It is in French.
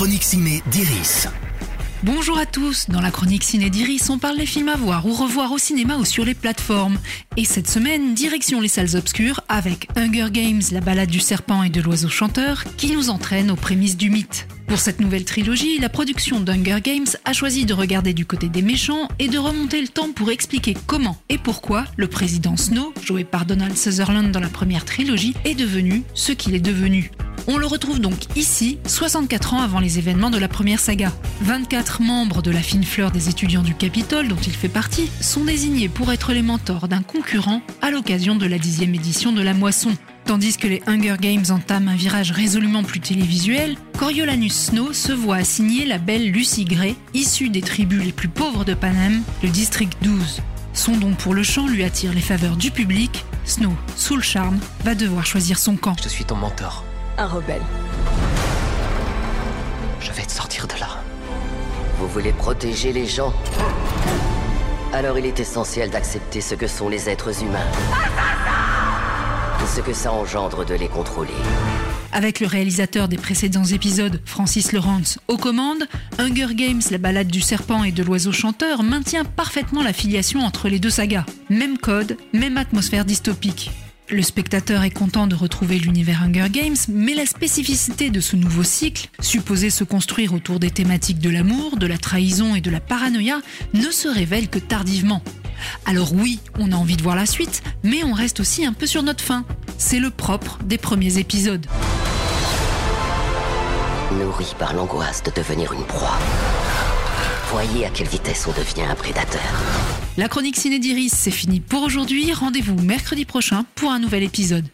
chronique ciné d'Iris. Bonjour à tous, dans la chronique Ciné d'Iris, on parle des films à voir ou revoir au cinéma ou sur les plateformes. Et cette semaine, direction les salles obscures avec Hunger Games, la balade du serpent et de l'oiseau chanteur, qui nous entraîne aux prémices du mythe. Pour cette nouvelle trilogie, la production d'Hunger Games a choisi de regarder du côté des méchants et de remonter le temps pour expliquer comment et pourquoi le président Snow, joué par Donald Sutherland dans la première trilogie, est devenu ce qu'il est devenu. On le retrouve donc ici, 64 ans avant les événements de la première saga. 24 membres de la fine fleur des étudiants du Capitole, dont il fait partie, sont désignés pour être les mentors d'un concurrent à l'occasion de la dixième édition de la moisson. Tandis que les Hunger Games entament un virage résolument plus télévisuel, Coriolanus Snow se voit assigner la belle Lucy Gray, issue des tribus les plus pauvres de Panem, le district 12. Son don pour le chant lui attire les faveurs du public. Snow, sous le charme, va devoir choisir son camp. Je suis ton mentor. Un rebelle. Je vais te sortir de là. Vous voulez protéger les gens? Alors il est essentiel d'accepter ce que sont les êtres humains. Et ce que ça engendre de les contrôler. Avec le réalisateur des précédents épisodes, Francis Lawrence, aux commandes, Hunger Games, la balade du serpent et de l'oiseau chanteur maintient parfaitement la filiation entre les deux sagas. Même code, même atmosphère dystopique. Le spectateur est content de retrouver l'univers Hunger Games, mais la spécificité de ce nouveau cycle, supposé se construire autour des thématiques de l'amour, de la trahison et de la paranoïa, ne se révèle que tardivement. Alors oui, on a envie de voir la suite, mais on reste aussi un peu sur notre faim. C'est le propre des premiers épisodes. Nourri par l'angoisse de devenir une proie. Voyez à quelle vitesse on devient un prédateur. La chronique Ciné d'Iris, c'est fini pour aujourd'hui. Rendez-vous mercredi prochain pour un nouvel épisode.